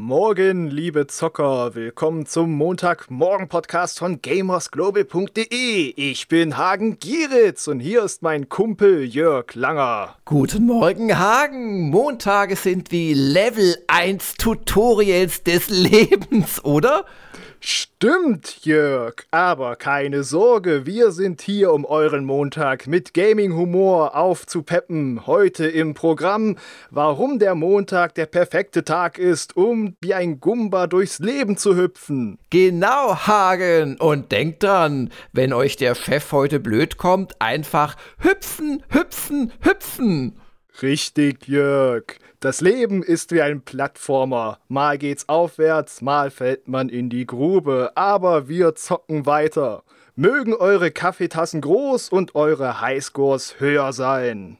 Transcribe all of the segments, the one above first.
Morgen, liebe Zocker. Willkommen zum Montagmorgen-Podcast von gamersglobal.de. Ich bin Hagen Gieritz und hier ist mein Kumpel Jörg Langer. Guten Morgen, Hagen. Montage sind wie Level 1 Tutorials des Lebens, oder? Stimmt, Jörg, aber keine Sorge, wir sind hier, um euren Montag mit Gaming-Humor aufzupeppen. Heute im Programm, warum der Montag der perfekte Tag ist, um wie ein Gumba durchs Leben zu hüpfen. Genau, Hagen. Und denkt dran, wenn euch der Chef heute blöd kommt, einfach hüpfen, hüpfen, hüpfen. Richtig, Jörg. Das Leben ist wie ein Plattformer. Mal geht's aufwärts, mal fällt man in die Grube, aber wir zocken weiter. Mögen eure Kaffeetassen groß und eure Highscores höher sein.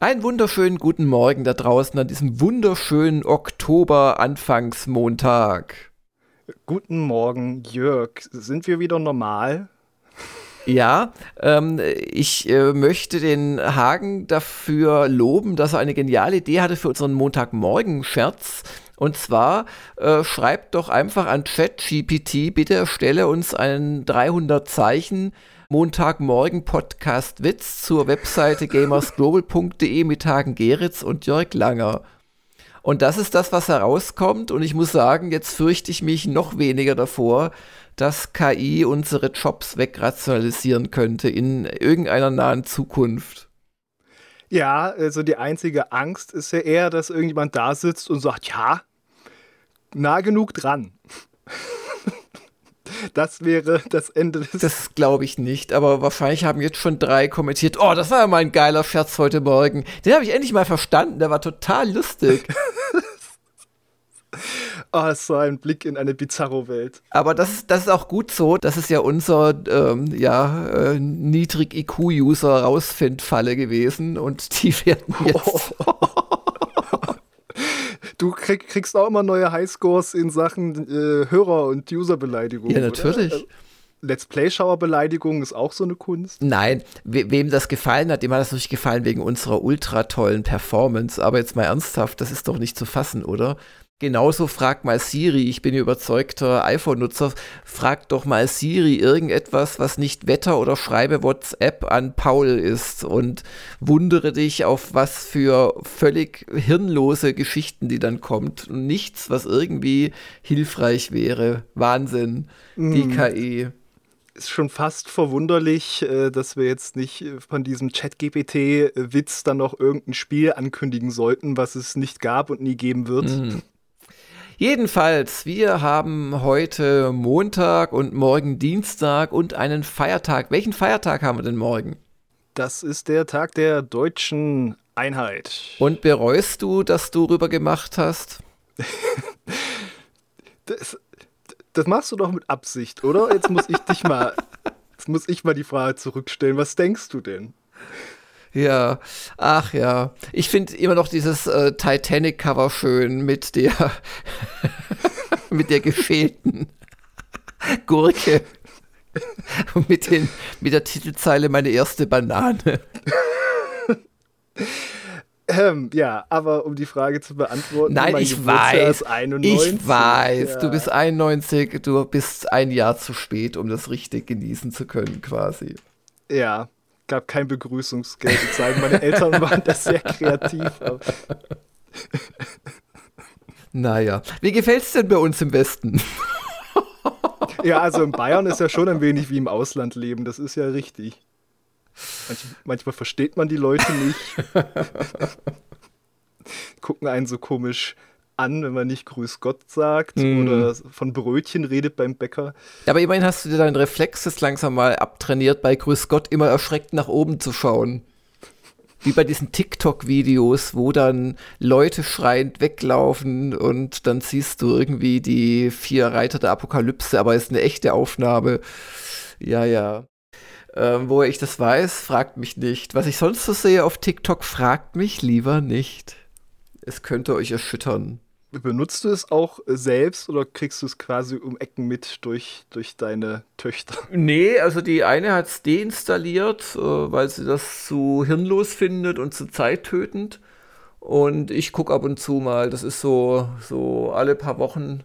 Einen wunderschönen guten Morgen da draußen an diesem wunderschönen Oktober-Anfangsmontag. Guten Morgen, Jörg. Sind wir wieder normal? Ja, ähm, ich äh, möchte den Hagen dafür loben, dass er eine geniale Idee hatte für unseren Montagmorgen-Scherz. Und zwar äh, schreibt doch einfach an ChatGPT, bitte erstelle uns einen 300 Zeichen Montagmorgen Podcast Witz zur Webseite gamersglobal.de mit Hagen Geritz und Jörg Langer. Und das ist das, was herauskommt. Und ich muss sagen, jetzt fürchte ich mich noch weniger davor, dass KI unsere Jobs wegrationalisieren könnte in irgendeiner nahen Zukunft. Ja, also die einzige Angst ist ja eher, dass irgendjemand da sitzt und sagt, ja, nah genug dran. Das wäre das Ende des. Das glaube ich nicht, aber wahrscheinlich haben jetzt schon drei kommentiert. Oh, das war ja mal ein geiler Scherz heute Morgen. Den habe ich endlich mal verstanden, der war total lustig. Oh, es war ein Blick in eine Bizarro-Welt. Aber das ist, das ist auch gut so. Das ist ja unser ähm, ja, äh, Niedrig-IQ-User rausfind-Falle gewesen und die werden jetzt. Oh. Du krieg, kriegst auch immer neue Highscores in Sachen äh, Hörer- und User-Beleidigung. Ja, natürlich. Oder? Äh, Let's Play-Schauer-Beleidigung ist auch so eine Kunst. Nein, we wem das gefallen hat, dem hat das nicht gefallen wegen unserer ultra tollen Performance. Aber jetzt mal ernsthaft, das ist doch nicht zu fassen, oder? Genauso fragt mal Siri, ich bin überzeugter iPhone-Nutzer, frag doch mal Siri irgendetwas, was nicht Wetter oder schreibe WhatsApp an Paul ist und wundere dich auf was für völlig hirnlose Geschichten, die dann kommt. Nichts, was irgendwie hilfreich wäre. Wahnsinn, die mm. KI ist schon fast verwunderlich, äh, dass wir jetzt nicht von diesem Chat-GPT-Witz dann noch irgendein Spiel ankündigen sollten, was es nicht gab und nie geben wird. Mm. Jedenfalls, wir haben heute Montag und morgen Dienstag und einen Feiertag. Welchen Feiertag haben wir denn morgen? Das ist der Tag der deutschen Einheit. Und bereust du, dass du rüber gemacht hast? das, das machst du doch mit Absicht, oder? Jetzt muss ich dich mal, jetzt muss ich mal die Frage zurückstellen. Was denkst du denn? Ja, ach ja. Ich finde immer noch dieses äh, Titanic-Cover schön mit der mit der gefehlten Gurke. Und mit, den, mit der Titelzeile meine erste Banane. Ähm, ja, aber um die Frage zu beantworten, Nein, ich weiß, ich weiß, ja. du bist 91, du bist ein Jahr zu spät, um das richtig genießen zu können, quasi. Ja, gab kein Begrüßungsgeld zu zeigen. Meine Eltern waren da sehr kreativ. naja, wie gefällt es denn bei uns im Westen? ja, also in Bayern ist ja schon ein wenig wie im Ausland leben, das ist ja richtig. Manch, manchmal versteht man die Leute nicht. Gucken einen so komisch an, wenn man nicht Grüß Gott sagt mm. oder von Brötchen redet beim Bäcker. Aber immerhin hast du dir deinen Reflexes langsam mal abtrainiert, bei Grüß Gott immer erschreckt nach oben zu schauen. Wie bei diesen TikTok-Videos, wo dann Leute schreiend weglaufen und dann siehst du irgendwie die vier Reiter der Apokalypse, aber es ist eine echte Aufnahme. Ja, ja. Ähm, woher ich das weiß, fragt mich nicht. Was ich sonst so sehe auf TikTok, fragt mich lieber nicht. Es könnte euch erschüttern. Benutzt du es auch selbst oder kriegst du es quasi um Ecken mit durch, durch deine Töchter? Nee, also die eine hat es deinstalliert, äh, weil sie das zu hirnlos findet und zu zeittötend. Und ich gucke ab und zu mal, das ist so, so alle paar Wochen,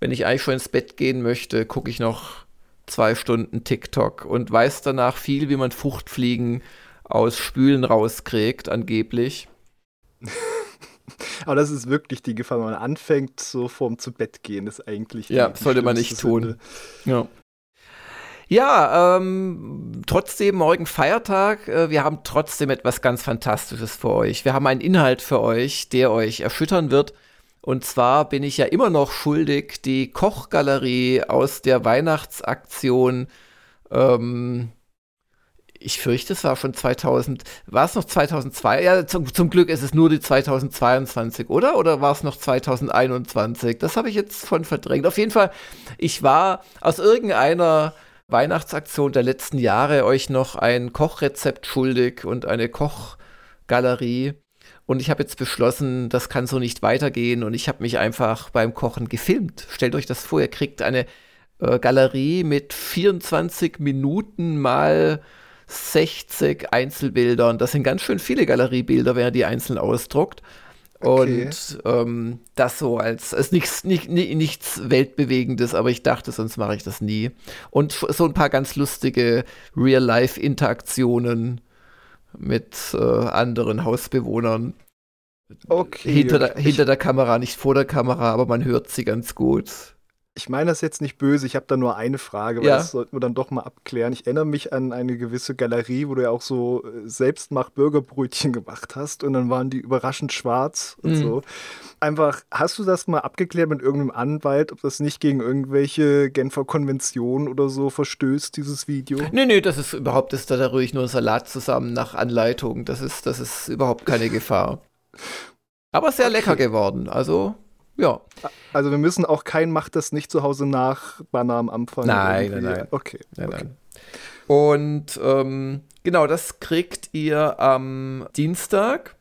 wenn ich eigentlich schon ins Bett gehen möchte, gucke ich noch zwei Stunden TikTok und weiß danach viel, wie man Fruchtfliegen aus Spülen rauskriegt, angeblich. Aber das ist wirklich die Gefahr, wenn man anfängt, so vorm zu Bett gehen, ist eigentlich. Ja, sollte man nicht tun. Ja. Ja, ähm, trotzdem morgen Feiertag. Äh, wir haben trotzdem etwas ganz Fantastisches für euch. Wir haben einen Inhalt für euch, der euch erschüttern wird. Und zwar bin ich ja immer noch schuldig, die Kochgalerie aus der Weihnachtsaktion ähm, ich fürchte, es war schon 2000, war es noch 2002? Ja, zum, zum, Glück ist es nur die 2022, oder? Oder war es noch 2021? Das habe ich jetzt von verdrängt. Auf jeden Fall, ich war aus irgendeiner Weihnachtsaktion der letzten Jahre euch noch ein Kochrezept schuldig und eine Kochgalerie. Und ich habe jetzt beschlossen, das kann so nicht weitergehen. Und ich habe mich einfach beim Kochen gefilmt. Stellt euch das vor, ihr kriegt eine äh, Galerie mit 24 Minuten mal 60 Einzelbildern. Das sind ganz schön viele Galeriebilder, wenn er die einzeln ausdruckt. Okay. Und ähm, das so als ist nichts, nicht, nichts Weltbewegendes, aber ich dachte, sonst mache ich das nie. Und so ein paar ganz lustige Real-Life-Interaktionen mit äh, anderen Hausbewohnern. Okay. Hinter, der, hinter der Kamera, nicht vor der Kamera, aber man hört sie ganz gut ich meine das jetzt nicht böse, ich habe da nur eine Frage, weil ja. das sollten wir dann doch mal abklären. Ich erinnere mich an eine gewisse Galerie, wo du ja auch so äh, Selbstmach-Burgerbrötchen gemacht hast und dann waren die überraschend schwarz und mhm. so. Einfach, hast du das mal abgeklärt mit irgendeinem Anwalt, ob das nicht gegen irgendwelche Genfer Konventionen oder so verstößt, dieses Video? Nee, nee, das ist überhaupt, ist da ruhig nur ein Salat zusammen nach Anleitung. Das ist, das ist überhaupt keine Gefahr. Aber sehr okay. lecker geworden, also ja. Also wir müssen auch kein Macht das nicht zu Hause nach Banner am Anfang. Nein, nein, nein. Okay. Nein, okay. Nein. Und ähm, genau, das kriegt ihr am Dienstag.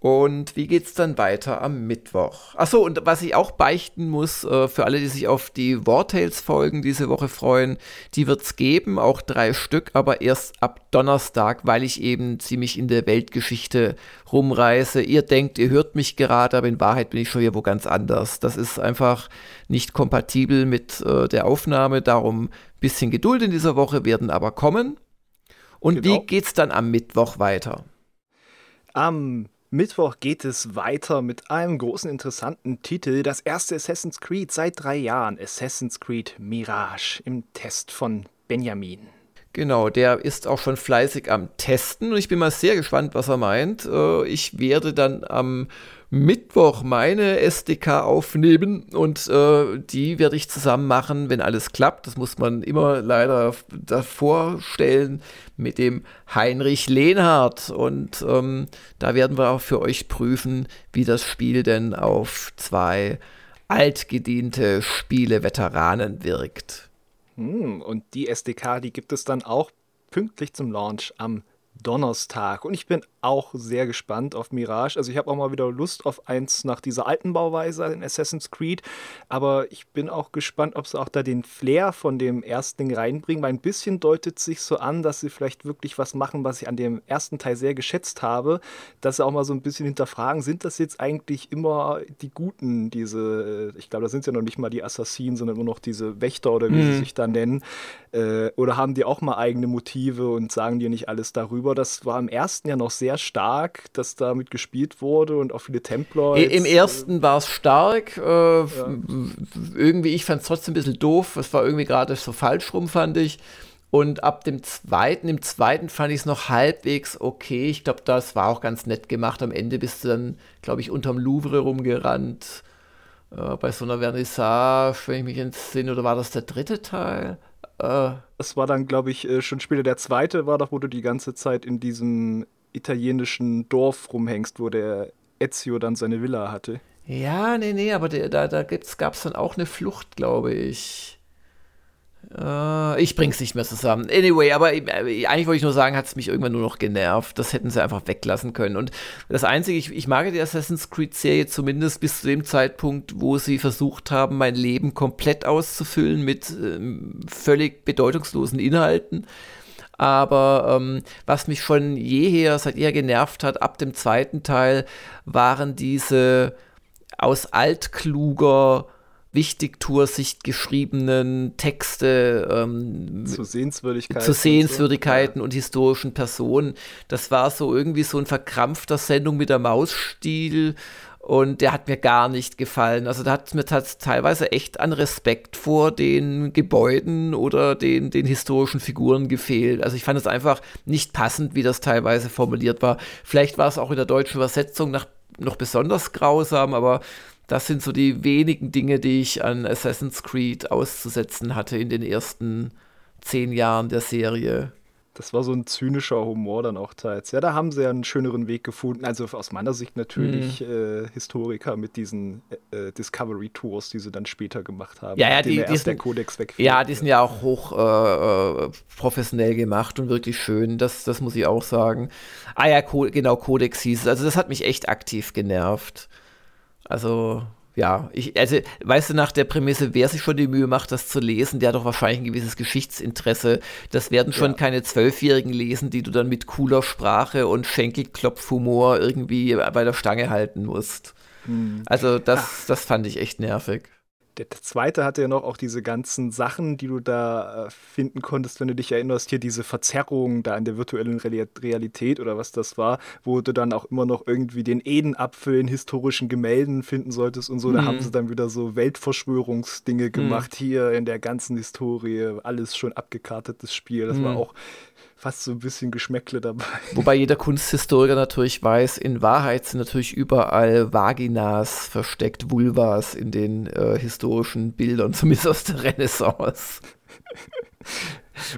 Und wie geht's dann weiter am Mittwoch? Achso, und was ich auch beichten muss, äh, für alle, die sich auf die Wartales-Folgen diese Woche freuen, die wird's geben, auch drei Stück, aber erst ab Donnerstag, weil ich eben ziemlich in der Weltgeschichte rumreise. Ihr denkt, ihr hört mich gerade, aber in Wahrheit bin ich schon hier wo ganz anders. Das ist einfach nicht kompatibel mit äh, der Aufnahme, darum bisschen Geduld in dieser Woche werden aber kommen. Und genau. wie geht's dann am Mittwoch weiter? Am Mittwoch geht es weiter mit einem großen interessanten Titel. Das erste Assassin's Creed seit drei Jahren. Assassin's Creed Mirage im Test von Benjamin. Genau, der ist auch schon fleißig am Testen und ich bin mal sehr gespannt, was er meint. Äh, ich werde dann am Mittwoch meine SDK aufnehmen und äh, die werde ich zusammen machen, wenn alles klappt. Das muss man immer leider davor stellen mit dem Heinrich Lehnhardt. Und ähm, da werden wir auch für euch prüfen, wie das Spiel denn auf zwei altgediente Spieleveteranen wirkt. Hm, und die SDK, die gibt es dann auch pünktlich zum Launch am Donnerstag. Und ich bin auch sehr gespannt auf Mirage. Also ich habe auch mal wieder Lust auf eins nach dieser alten Bauweise in Assassin's Creed. Aber ich bin auch gespannt, ob sie auch da den Flair von dem ersten Ding reinbringen. Weil ein bisschen deutet sich so an, dass sie vielleicht wirklich was machen, was ich an dem ersten Teil sehr geschätzt habe. Dass sie auch mal so ein bisschen hinterfragen, sind das jetzt eigentlich immer die Guten, diese, ich glaube, da sind ja noch nicht mal die Assassinen, sondern immer noch diese Wächter oder wie mhm. sie sich da nennen. Äh, oder haben die auch mal eigene Motive und sagen dir nicht alles darüber? Das war im ersten ja noch sehr sehr stark, dass damit gespielt wurde und auch viele Templer. Jetzt, Im ersten war es stark. Äh, ja. Irgendwie, ich fand es trotzdem ein bisschen doof. Es war irgendwie gerade so falsch rum, fand ich. Und ab dem zweiten, im zweiten fand ich es noch halbwegs okay. Ich glaube, das war auch ganz nett gemacht. Am Ende bist du dann, glaube ich, unterm Louvre rumgerannt. Äh, bei so einer Vernissage, wenn ich mich entsinne, oder war das der dritte Teil? Äh, das war dann, glaube ich, äh, schon später. Der zweite war doch, wo du die ganze Zeit in diesem italienischen Dorf rumhängst, wo der Ezio dann seine Villa hatte. Ja, nee, nee, aber der, da, da gab es dann auch eine Flucht, glaube ich. Äh, ich bring's nicht mehr zusammen. Anyway, aber äh, eigentlich wollte ich nur sagen, hat es mich irgendwann nur noch genervt. Das hätten sie einfach weglassen können. Und das Einzige, ich, ich mag die Assassin's Creed-Serie zumindest bis zu dem Zeitpunkt, wo sie versucht haben, mein Leben komplett auszufüllen mit ähm, völlig bedeutungslosen Inhalten. Aber ähm, was mich schon jeher, seit ihr genervt hat, ab dem zweiten Teil, waren diese aus altkluger Wichtigtour-Sicht geschriebenen Texte ähm, zu Sehenswürdigkeiten, zu Sehenswürdigkeiten und, so. und historischen Personen. Das war so irgendwie so ein verkrampfter Sendung mit der Mausstil und der hat mir gar nicht gefallen. Also da hat mir teilweise echt an Respekt vor den Gebäuden oder den, den historischen Figuren gefehlt. Also ich fand es einfach nicht passend, wie das teilweise formuliert war. Vielleicht war es auch in der deutschen Übersetzung nach, noch besonders grausam, aber das sind so die wenigen Dinge, die ich an Assassin's Creed auszusetzen hatte in den ersten zehn Jahren der Serie. Das war so ein zynischer Humor dann auch teils. Ja, da haben sie ja einen schöneren Weg gefunden. Also aus meiner Sicht natürlich mhm. äh, Historiker mit diesen äh, Discovery Tours, die sie dann später gemacht haben. Ja, ja, die, die sind, der Codex wegfällt. Ja, die sind ja auch hoch äh, äh, professionell gemacht und wirklich schön. Das, das muss ich auch sagen. Ah ja, Co genau, Codex hieß es. Also das hat mich echt aktiv genervt. Also, ja, ich, also, weißt du, nach der Prämisse, wer sich schon die Mühe macht, das zu lesen, der hat doch wahrscheinlich ein gewisses Geschichtsinteresse. Das werden schon ja. keine Zwölfjährigen lesen, die du dann mit cooler Sprache und Schenkelklopfhumor irgendwie bei der Stange halten musst. Hm. Also, das, das fand ich echt nervig der zweite hatte ja noch auch diese ganzen Sachen, die du da äh, finden konntest, wenn du dich erinnerst, hier diese Verzerrung da in der virtuellen Realität oder was das war, wo du dann auch immer noch irgendwie den Edenapfel in historischen Gemälden finden solltest und so. Mhm. Da haben mhm. sie dann wieder so Weltverschwörungsdinge mhm. gemacht, mhm. hier in der ganzen Historie, alles schon abgekartetes Spiel. Das mhm. war auch fast so ein bisschen Geschmäckle dabei. Wobei jeder Kunsthistoriker natürlich weiß, in Wahrheit sind natürlich überall Vaginas versteckt, Vulvas in den äh, historischen Bildern, zumindest aus der Renaissance.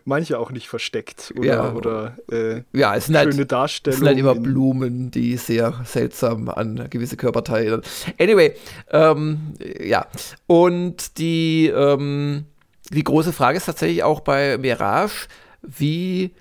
Manche auch nicht versteckt oder, ja, oder äh, ja, es sind halt- schöne halt, Darstellungen. Es sind halt immer Blumen, die sehr seltsam an gewisse Körperteile. Anyway, ähm, ja. Und die, ähm, die große Frage ist tatsächlich auch bei Mirage, wie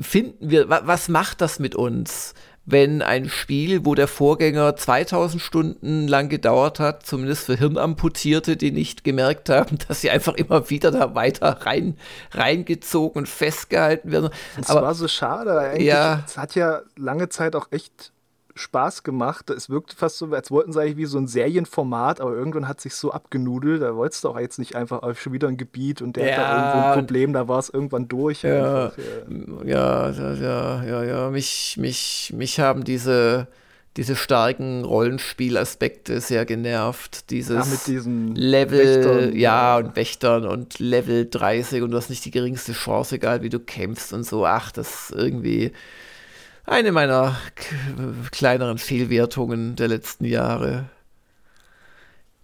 finden wir, wa was macht das mit uns, wenn ein Spiel, wo der Vorgänger 2000 Stunden lang gedauert hat, zumindest für Hirnamputierte, die nicht gemerkt haben, dass sie einfach immer wieder da weiter rein, reingezogen und festgehalten werden. Das Aber, war so schade. Eigentlich, ja, es hat ja lange Zeit auch echt Spaß gemacht. Es wirkte fast so, als wollten sie eigentlich wie so ein Serienformat, aber irgendwann hat sich so abgenudelt. Da wolltest du auch jetzt nicht einfach schon wieder ein Gebiet und der ja, hat da irgendwo ein Problem, da war es irgendwann durch. Ja, ja, ja, ja, ja, ja. Mich, mich, mich haben diese, diese starken Rollenspielaspekte sehr genervt. Dieses ja, mit diesen Level, Wächtern, ja, und Wächtern und Level 30 und du hast nicht die geringste Chance, egal wie du kämpfst und so. Ach, das irgendwie eine meiner kleineren Fehlwertungen der letzten Jahre.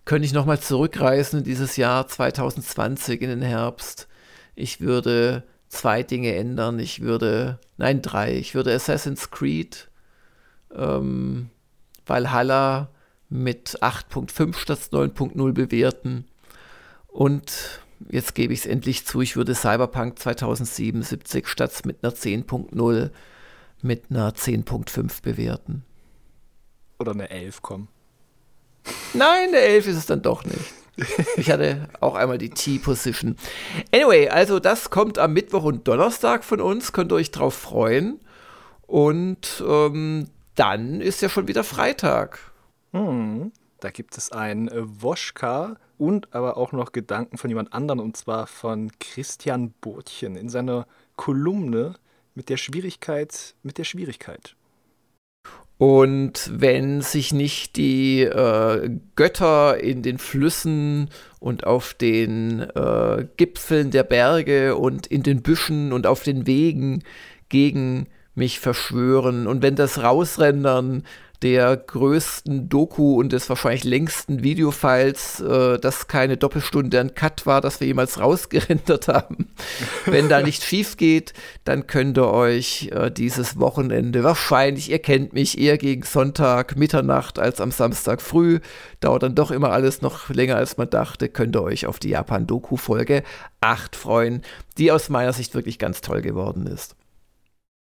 Könnte ich nochmal zurückreisen in dieses Jahr 2020 in den Herbst. Ich würde zwei Dinge ändern. Ich würde, nein, drei. Ich würde Assassin's Creed, ähm, Valhalla mit 8.5 statt 9.0 bewerten. Und jetzt gebe ich es endlich zu, ich würde Cyberpunk 2077 statt mit einer 10.0 mit einer 10.5 bewerten. Oder eine 11 kommen. Nein, eine 11 ist es dann doch nicht. Ich hatte auch einmal die T-Position. Anyway, also das kommt am Mittwoch und Donnerstag von uns. Könnt ihr euch drauf freuen. Und ähm, dann ist ja schon wieder Freitag. Hm, da gibt es ein äh, Woschka und aber auch noch Gedanken von jemand anderem und zwar von Christian Botchen in seiner Kolumne mit der Schwierigkeit, mit der Schwierigkeit. Und wenn sich nicht die äh, Götter in den Flüssen und auf den äh, Gipfeln der Berge und in den Büschen und auf den Wegen gegen mich verschwören und wenn das Rausrendern der größten Doku und des wahrscheinlich längsten Videofiles, äh, das keine Doppelstunde an Cut war, das wir jemals rausgerendert haben. Wenn da nichts schief geht, dann könnt ihr euch äh, dieses Wochenende wahrscheinlich, ihr kennt mich, eher gegen Sonntag, Mitternacht als am Samstag früh, dauert dann doch immer alles noch länger als man dachte, könnt ihr euch auf die Japan-Doku-Folge 8 freuen, die aus meiner Sicht wirklich ganz toll geworden ist.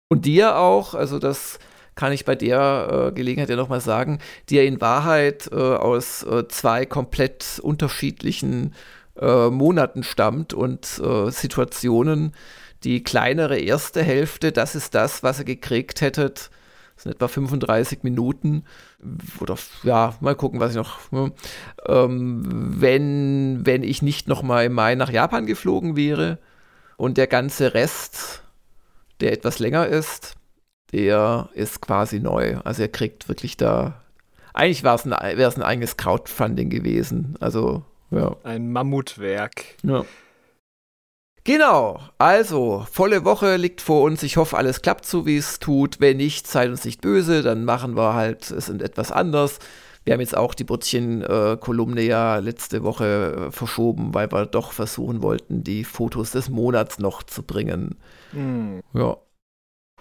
Und dir auch, also das kann ich bei der äh, Gelegenheit ja nochmal sagen, die ja in Wahrheit äh, aus äh, zwei komplett unterschiedlichen äh, Monaten stammt und äh, Situationen. Die kleinere erste Hälfte, das ist das, was ihr gekriegt hättet. Das sind etwa 35 Minuten. Oder ja, mal gucken, was ich noch. Ne? Ähm, wenn, wenn ich nicht nochmal im Mai nach Japan geflogen wäre und der ganze Rest, der etwas länger ist, der ist quasi neu. Also er kriegt wirklich da. Eigentlich wäre es ein, ein eigenes Crowdfunding gewesen. Also, ja. Ein Mammutwerk. Ja. Genau, also volle Woche liegt vor uns. Ich hoffe, alles klappt so, wie es tut. Wenn nicht, seid uns nicht böse, dann machen wir halt es etwas anders. Wir haben jetzt auch die Burzchen-Kolumne ja letzte Woche äh, verschoben, weil wir doch versuchen wollten, die Fotos des Monats noch zu bringen. Mhm. Ja.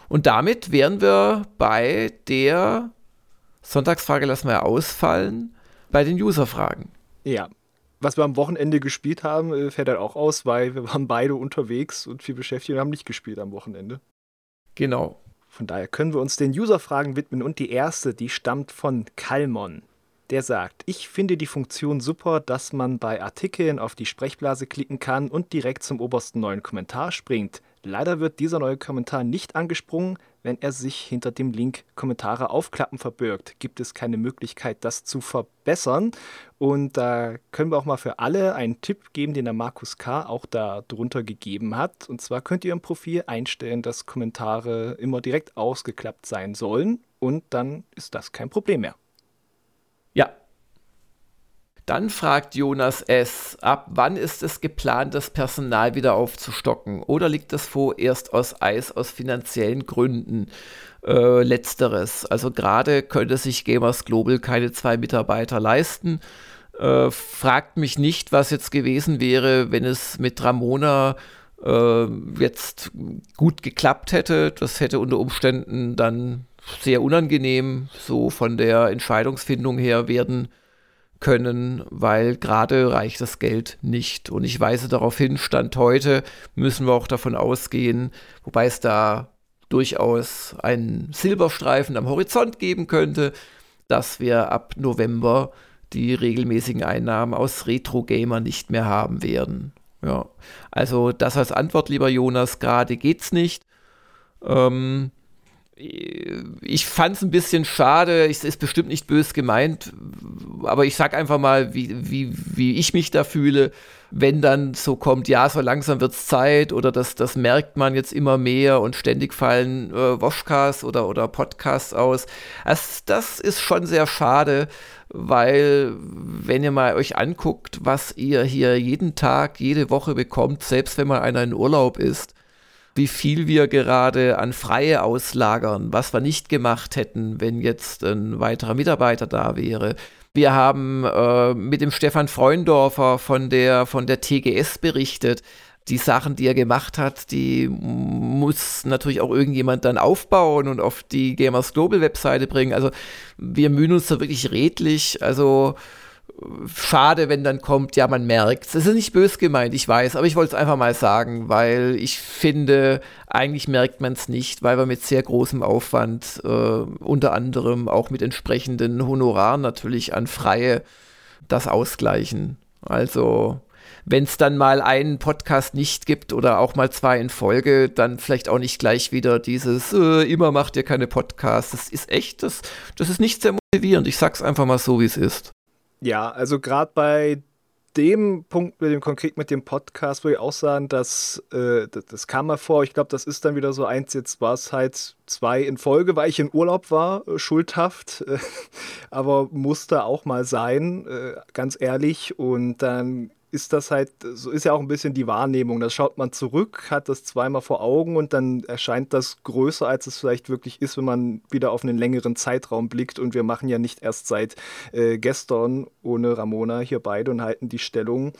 Und damit wären wir bei der Sonntagsfrage, lassen wir ja ausfallen, bei den Userfragen. Ja. Was wir am Wochenende gespielt haben, äh, fällt halt auch aus, weil wir waren beide unterwegs und viel beschäftigt und haben nicht gespielt am Wochenende. Genau. Von daher können wir uns den Userfragen widmen und die erste, die stammt von Kalmon. Der sagt, ich finde die Funktion super, dass man bei Artikeln auf die Sprechblase klicken kann und direkt zum obersten neuen Kommentar springt. Leider wird dieser neue Kommentar nicht angesprungen, wenn er sich hinter dem Link Kommentare aufklappen verbirgt. Gibt es keine Möglichkeit, das zu verbessern? Und da können wir auch mal für alle einen Tipp geben, den der Markus K. auch da drunter gegeben hat. Und zwar könnt ihr im Profil einstellen, dass Kommentare immer direkt ausgeklappt sein sollen. Und dann ist das kein Problem mehr. Dann fragt Jonas S., ab wann ist es geplant, das Personal wieder aufzustocken? Oder liegt das vorerst aus Eis aus finanziellen Gründen? Äh, letzteres. Also gerade könnte sich Gamers Global keine zwei Mitarbeiter leisten. Äh, fragt mich nicht, was jetzt gewesen wäre, wenn es mit Ramona äh, jetzt gut geklappt hätte. Das hätte unter Umständen dann sehr unangenehm so von der Entscheidungsfindung her werden können, weil gerade reicht das Geld nicht. Und ich weise darauf hin, Stand heute müssen wir auch davon ausgehen, wobei es da durchaus einen Silberstreifen am Horizont geben könnte, dass wir ab November die regelmäßigen Einnahmen aus Retro-Gamer nicht mehr haben werden. Ja, also das als Antwort, lieber Jonas, gerade geht's nicht. Ähm, ich fand es ein bisschen schade, es ist bestimmt nicht bös gemeint, aber ich sag einfach mal, wie, wie, wie ich mich da fühle, wenn dann so kommt, ja, so langsam wird es Zeit oder das, das merkt man jetzt immer mehr und ständig fallen äh, Woschkas oder, oder Podcasts aus. Das, das ist schon sehr schade, weil wenn ihr mal euch anguckt, was ihr hier jeden Tag, jede Woche bekommt, selbst wenn mal einer in Urlaub ist, wie viel wir gerade an Freie auslagern, was wir nicht gemacht hätten, wenn jetzt ein weiterer Mitarbeiter da wäre. Wir haben äh, mit dem Stefan Freundorfer von der, von der TGS berichtet. Die Sachen, die er gemacht hat, die muss natürlich auch irgendjemand dann aufbauen und auf die Gamers Global Webseite bringen. Also wir mühen uns da wirklich redlich. Also schade, wenn dann kommt, ja, man merkt es. Es ist nicht bös gemeint, ich weiß, aber ich wollte es einfach mal sagen, weil ich finde, eigentlich merkt man es nicht, weil wir mit sehr großem Aufwand, äh, unter anderem auch mit entsprechenden Honoraren natürlich an Freie, das ausgleichen. Also, wenn es dann mal einen Podcast nicht gibt oder auch mal zwei in Folge, dann vielleicht auch nicht gleich wieder dieses, äh, immer macht ihr keine Podcasts. Das ist echt, das, das ist nicht sehr motivierend. Ich sag's einfach mal so, wie es ist. Ja, also gerade bei dem Punkt mit dem konkret mit dem Podcast, wo ich auch sagen, dass äh, das, das, kam mal vor. Ich glaube, das ist dann wieder so eins. Jetzt war es halt zwei in Folge, weil ich in Urlaub war, äh, schuldhaft, äh, aber musste auch mal sein, äh, ganz ehrlich. Und dann ist das halt, so ist ja auch ein bisschen die Wahrnehmung. Da schaut man zurück, hat das zweimal vor Augen und dann erscheint das größer, als es vielleicht wirklich ist, wenn man wieder auf einen längeren Zeitraum blickt. Und wir machen ja nicht erst seit äh, gestern ohne Ramona hier beide und halten die Stellung.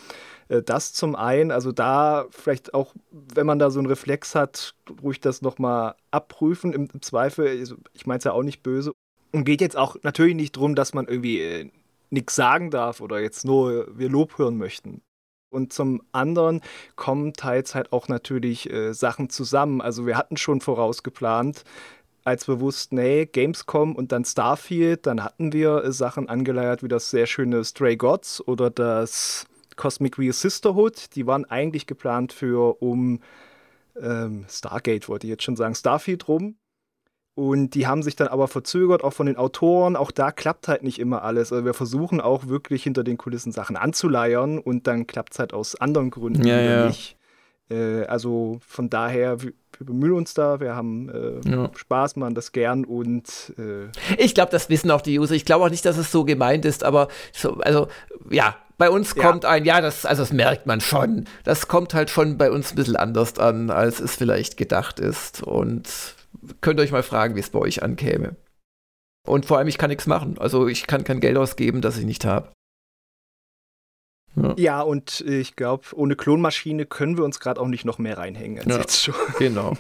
Äh, das zum einen, also da vielleicht auch, wenn man da so einen Reflex hat, ruhig das nochmal abprüfen. Im, Zweifel, also ich meine es ja auch nicht böse. Und geht jetzt auch natürlich nicht darum, dass man irgendwie äh, nichts sagen darf oder jetzt nur wir Lob hören möchten. Und zum anderen kommen teils halt auch natürlich äh, Sachen zusammen. Also wir hatten schon vorausgeplant, als wir wussten, hey, Gamescom und dann Starfield, dann hatten wir äh, Sachen angeleiert wie das sehr schöne Stray Gods oder das Cosmic Real Sisterhood. Die waren eigentlich geplant für um ähm, Stargate, wollte ich jetzt schon sagen, Starfield rum. Und die haben sich dann aber verzögert, auch von den Autoren. Auch da klappt halt nicht immer alles. Also wir versuchen auch wirklich hinter den Kulissen Sachen anzuleiern und dann klappt es halt aus anderen Gründen ja, ja. nicht. Äh, also von daher, wir, wir, bemühen uns da, wir haben äh, ja. Spaß, machen das gern und. Äh ich glaube, das wissen auch die User. Ich glaube auch nicht, dass es so gemeint ist, aber so, also ja, bei uns kommt ein, ja, das, also das merkt man schon. Das kommt halt schon bei uns ein bisschen anders an, als es vielleicht gedacht ist. Und könnt ihr euch mal fragen, wie es bei euch ankäme. Und vor allem, ich kann nichts machen. Also ich kann kein Geld ausgeben, das ich nicht habe. Ja. ja. und ich glaube, ohne Klonmaschine können wir uns gerade auch nicht noch mehr reinhängen als ja, jetzt schon. Genau.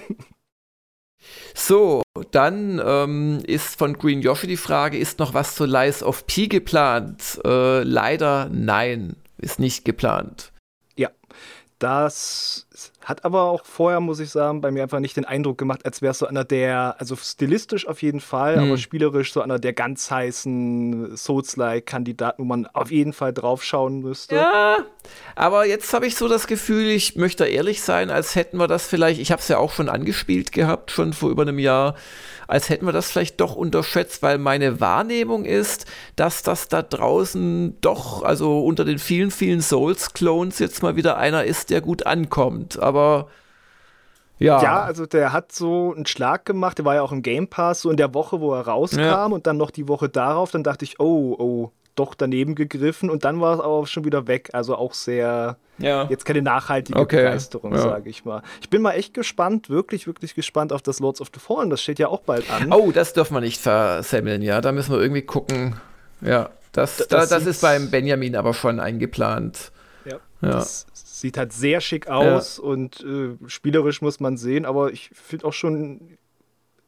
So, dann ähm, ist von Green Yoshi die Frage, ist noch was zu Lies of P geplant? Äh, leider nein, ist nicht geplant. Das hat aber auch vorher, muss ich sagen, bei mir einfach nicht den Eindruck gemacht, als wäre es so einer der, also stilistisch auf jeden Fall, mhm. aber spielerisch so einer der ganz heißen Souls-like-Kandidaten, wo man auf jeden Fall draufschauen müsste. Ja, aber jetzt habe ich so das Gefühl, ich möchte ehrlich sein, als hätten wir das vielleicht, ich habe es ja auch schon angespielt gehabt, schon vor über einem Jahr, als hätten wir das vielleicht doch unterschätzt, weil meine Wahrnehmung ist, dass das da draußen doch, also unter den vielen, vielen Souls-Clones jetzt mal wieder einer ist, der gut ankommt. Aber ja. Ja, also der hat so einen Schlag gemacht, der war ja auch im Game Pass, so in der Woche, wo er rauskam ja. und dann noch die Woche darauf, dann dachte ich, oh, oh, doch daneben gegriffen und dann war es aber schon wieder weg. Also auch sehr, ja. jetzt keine nachhaltige okay. Begeisterung, ja. sage ich mal. Ich bin mal echt gespannt, wirklich, wirklich gespannt auf das Lords of the Fallen. Das steht ja auch bald an. Oh, das dürfen wir nicht versemmeln, ja. Da müssen wir irgendwie gucken. Ja, das, das, das, das ist beim Benjamin aber schon eingeplant. Ja, ja. Das sieht halt sehr schick aus und äh, spielerisch muss man sehen, aber ich finde auch schon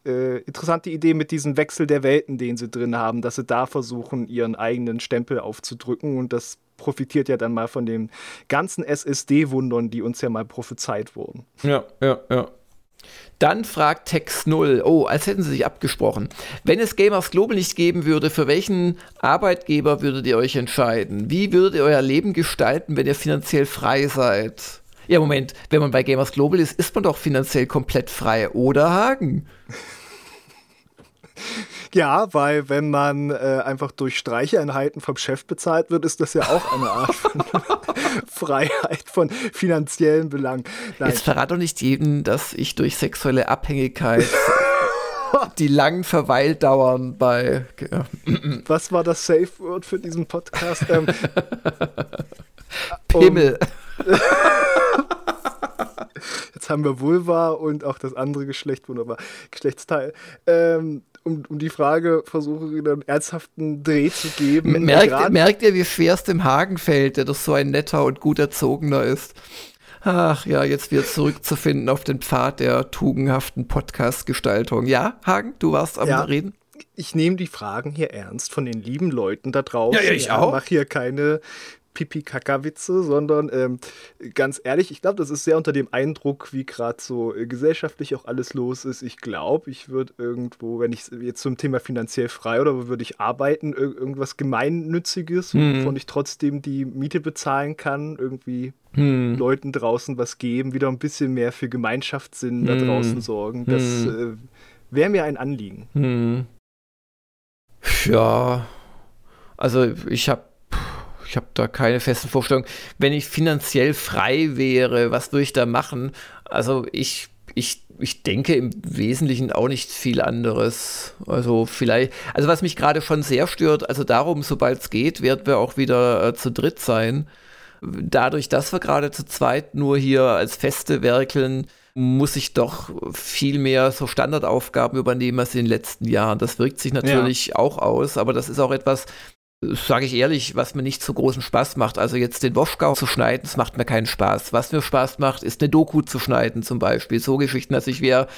äh, interessante Idee mit diesem Wechsel der Welten, den sie drin haben, dass sie da versuchen, ihren eigenen Stempel aufzudrücken und das profitiert ja dann mal von den ganzen SSD-Wundern, die uns ja mal prophezeit wurden. Ja, ja, ja. Dann fragt Tex 0, oh, als hätten sie sich abgesprochen. Wenn es Gamers Global nicht geben würde, für welchen Arbeitgeber würdet ihr euch entscheiden? Wie würdet ihr euer Leben gestalten, wenn ihr finanziell frei seid? Ja, Moment, wenn man bei Gamers Global ist, ist man doch finanziell komplett frei, oder Hagen? Ja, weil wenn man äh, einfach durch Streicheinheiten vom Chef bezahlt wird, ist das ja auch eine Art von Freiheit von finanziellen Belangen. Nein. Jetzt verrat doch nicht jedem, dass ich durch sexuelle Abhängigkeit die langen Verweildauern bei. Ja. Was war das Safe Word für diesen Podcast? Ähm, Pimmel. Um, Jetzt haben wir Vulva und auch das andere Geschlecht, wunderbar, Geschlechtsteil. Ähm, um, um die Frage versuche ich einen ernsthaften Dreh zu geben. Merkt, merkt ihr, wie schwer es dem Hagen fällt, der doch so ein netter und gut erzogener ist? Ach ja, jetzt wieder zurückzufinden auf den Pfad der tugendhaften Podcast-Gestaltung. Ja, Hagen, du warst am ja. Reden? ich nehme die Fragen hier ernst von den lieben Leuten da draußen. Ja, ja ich auch. Ich mache hier keine Pipi-Kaka-Witze, sondern ähm, ganz ehrlich, ich glaube, das ist sehr unter dem Eindruck, wie gerade so äh, gesellschaftlich auch alles los ist. Ich glaube, ich würde irgendwo, wenn ich jetzt zum Thema finanziell frei oder würde ich arbeiten, ir irgendwas Gemeinnütziges, hm. wovon ich trotzdem die Miete bezahlen kann, irgendwie hm. Leuten draußen was geben, wieder ein bisschen mehr für Gemeinschaftssinn hm. da draußen sorgen. Das hm. äh, wäre mir ein Anliegen. Hm. Ja, also ich habe ich habe da keine festen Vorstellungen. Wenn ich finanziell frei wäre, was würde ich da machen? Also ich, ich, ich denke im Wesentlichen auch nicht viel anderes. Also vielleicht, also was mich gerade schon sehr stört, also darum, sobald es geht, werden wir auch wieder äh, zu dritt sein. dadurch, dass wir gerade zu zweit nur hier als Feste werkeln, muss ich doch viel mehr so Standardaufgaben übernehmen als in den letzten Jahren. Das wirkt sich natürlich ja. auch aus, aber das ist auch etwas, sage ich ehrlich, was mir nicht so großen Spaß macht. Also jetzt den Woschgau zu schneiden, das macht mir keinen Spaß. Was mir Spaß macht, ist eine Doku zu schneiden zum Beispiel. So Geschichten, also ich wäre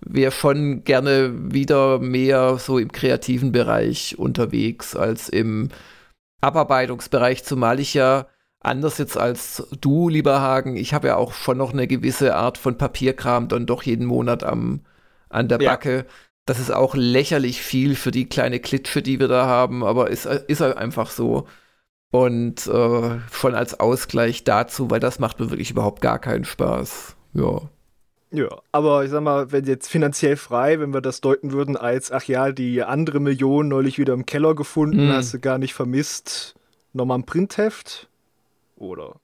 wär schon gerne wieder mehr so im kreativen Bereich unterwegs als im Abarbeitungsbereich, zumal ich ja anders jetzt als du, lieber Hagen, ich habe ja auch schon noch eine gewisse Art von Papierkram dann doch jeden Monat am, an der Backe. Das ist auch lächerlich viel für die kleine Klitsche, die wir da haben, aber ist, ist halt einfach so. Und äh, schon als Ausgleich dazu, weil das macht mir wirklich überhaupt gar keinen Spaß. Ja. Ja, aber ich sag mal, wenn jetzt finanziell frei, wenn wir das deuten würden als, ach ja, die andere Million neulich wieder im Keller gefunden, mm. hast du gar nicht vermisst, nochmal ein Printheft? Oder?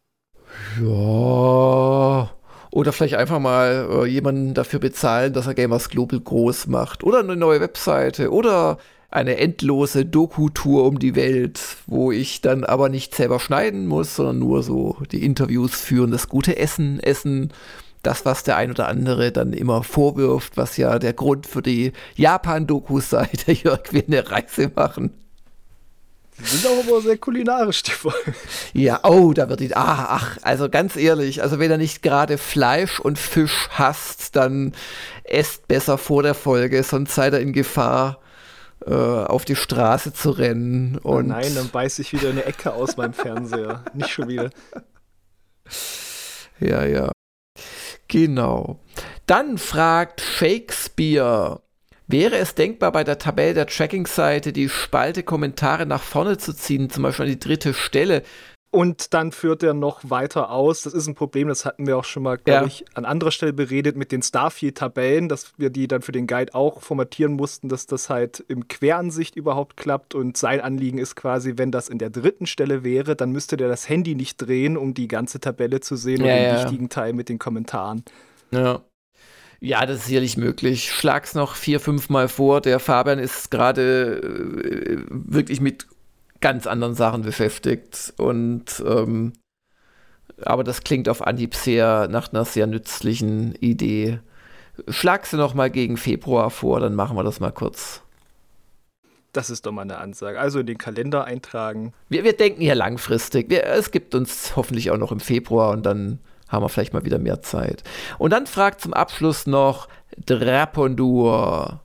Ja. Oder vielleicht einfach mal äh, jemanden dafür bezahlen, dass er Gamers Global groß macht. Oder eine neue Webseite. Oder eine endlose Doku-Tour um die Welt, wo ich dann aber nicht selber schneiden muss, sondern nur so die Interviews führen, das gute Essen essen. Das, was der ein oder andere dann immer vorwirft, was ja der Grund für die Japan-Dokus sei, der Jörg will eine Reise machen. Sind auch immer sehr kulinarisch, die Folgen. Ja, oh, da wird die. Ah, ach, also ganz ehrlich, also wenn er nicht gerade Fleisch und Fisch hasst, dann esst besser vor der Folge, sonst seid ihr in Gefahr, äh, auf die Straße zu rennen. Und oh nein, dann beiß ich wieder eine Ecke aus meinem Fernseher. Nicht schon wieder. Ja, ja. Genau. Dann fragt Shakespeare. Wäre es denkbar, bei der Tabelle der Tracking-Seite die Spalte Kommentare nach vorne zu ziehen, zum Beispiel an die dritte Stelle? Und dann führt er noch weiter aus. Das ist ein Problem, das hatten wir auch schon mal, glaube ja. ich, an anderer Stelle beredet mit den Starfield-Tabellen, dass wir die dann für den Guide auch formatieren mussten, dass das halt im Queransicht überhaupt klappt. Und sein Anliegen ist quasi, wenn das in der dritten Stelle wäre, dann müsste der das Handy nicht drehen, um die ganze Tabelle zu sehen ja, und den ja. wichtigen Teil mit den Kommentaren. Ja. Ja, das ist sicherlich möglich. Schlag's noch vier, fünf Mal vor. Der Fabian ist gerade äh, wirklich mit ganz anderen Sachen beschäftigt. Und ähm, aber das klingt auf Anhieb sehr nach einer sehr nützlichen Idee. Schlag sie noch mal gegen Februar vor, dann machen wir das mal kurz. Das ist doch mal eine Ansage. Also in den Kalender eintragen. Wir, wir denken hier langfristig. Wir, es gibt uns hoffentlich auch noch im Februar und dann haben wir vielleicht mal wieder mehr Zeit. Und dann fragt zum Abschluss noch Drapondur.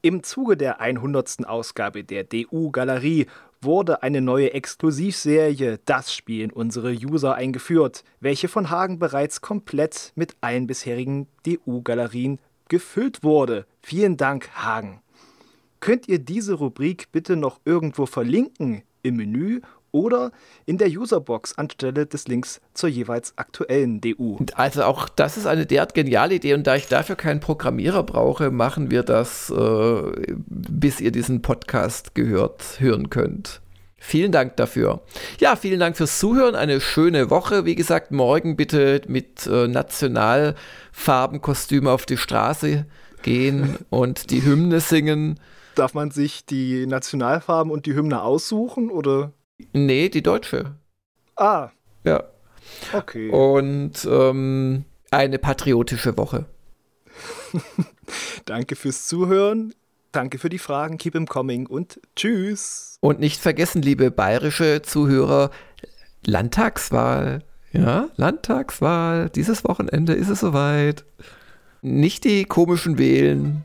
Im Zuge der 100. Ausgabe der DU-Galerie wurde eine neue Exklusivserie Das spielen unsere User eingeführt, welche von Hagen bereits komplett mit allen bisherigen DU-Galerien gefüllt wurde. Vielen Dank, Hagen. Könnt ihr diese Rubrik bitte noch irgendwo verlinken im Menü oder in der Userbox anstelle des Links zur jeweils aktuellen DU. Also auch das ist eine derart geniale Idee und da ich dafür keinen Programmierer brauche, machen wir das, äh, bis ihr diesen Podcast gehört hören könnt. Vielen Dank dafür. Ja, vielen Dank fürs Zuhören. Eine schöne Woche. Wie gesagt, morgen bitte mit äh, Nationalfarbenkostüm auf die Straße gehen und die Hymne singen. Darf man sich die Nationalfarben und die Hymne aussuchen oder? Nee, die deutsche. Ah. Ja. Okay. Und ähm, eine patriotische Woche. Danke fürs Zuhören. Danke für die Fragen. Keep them coming und tschüss. Und nicht vergessen, liebe bayerische Zuhörer, Landtagswahl. Ja, Landtagswahl. Dieses Wochenende ist es soweit. Nicht die komischen wählen.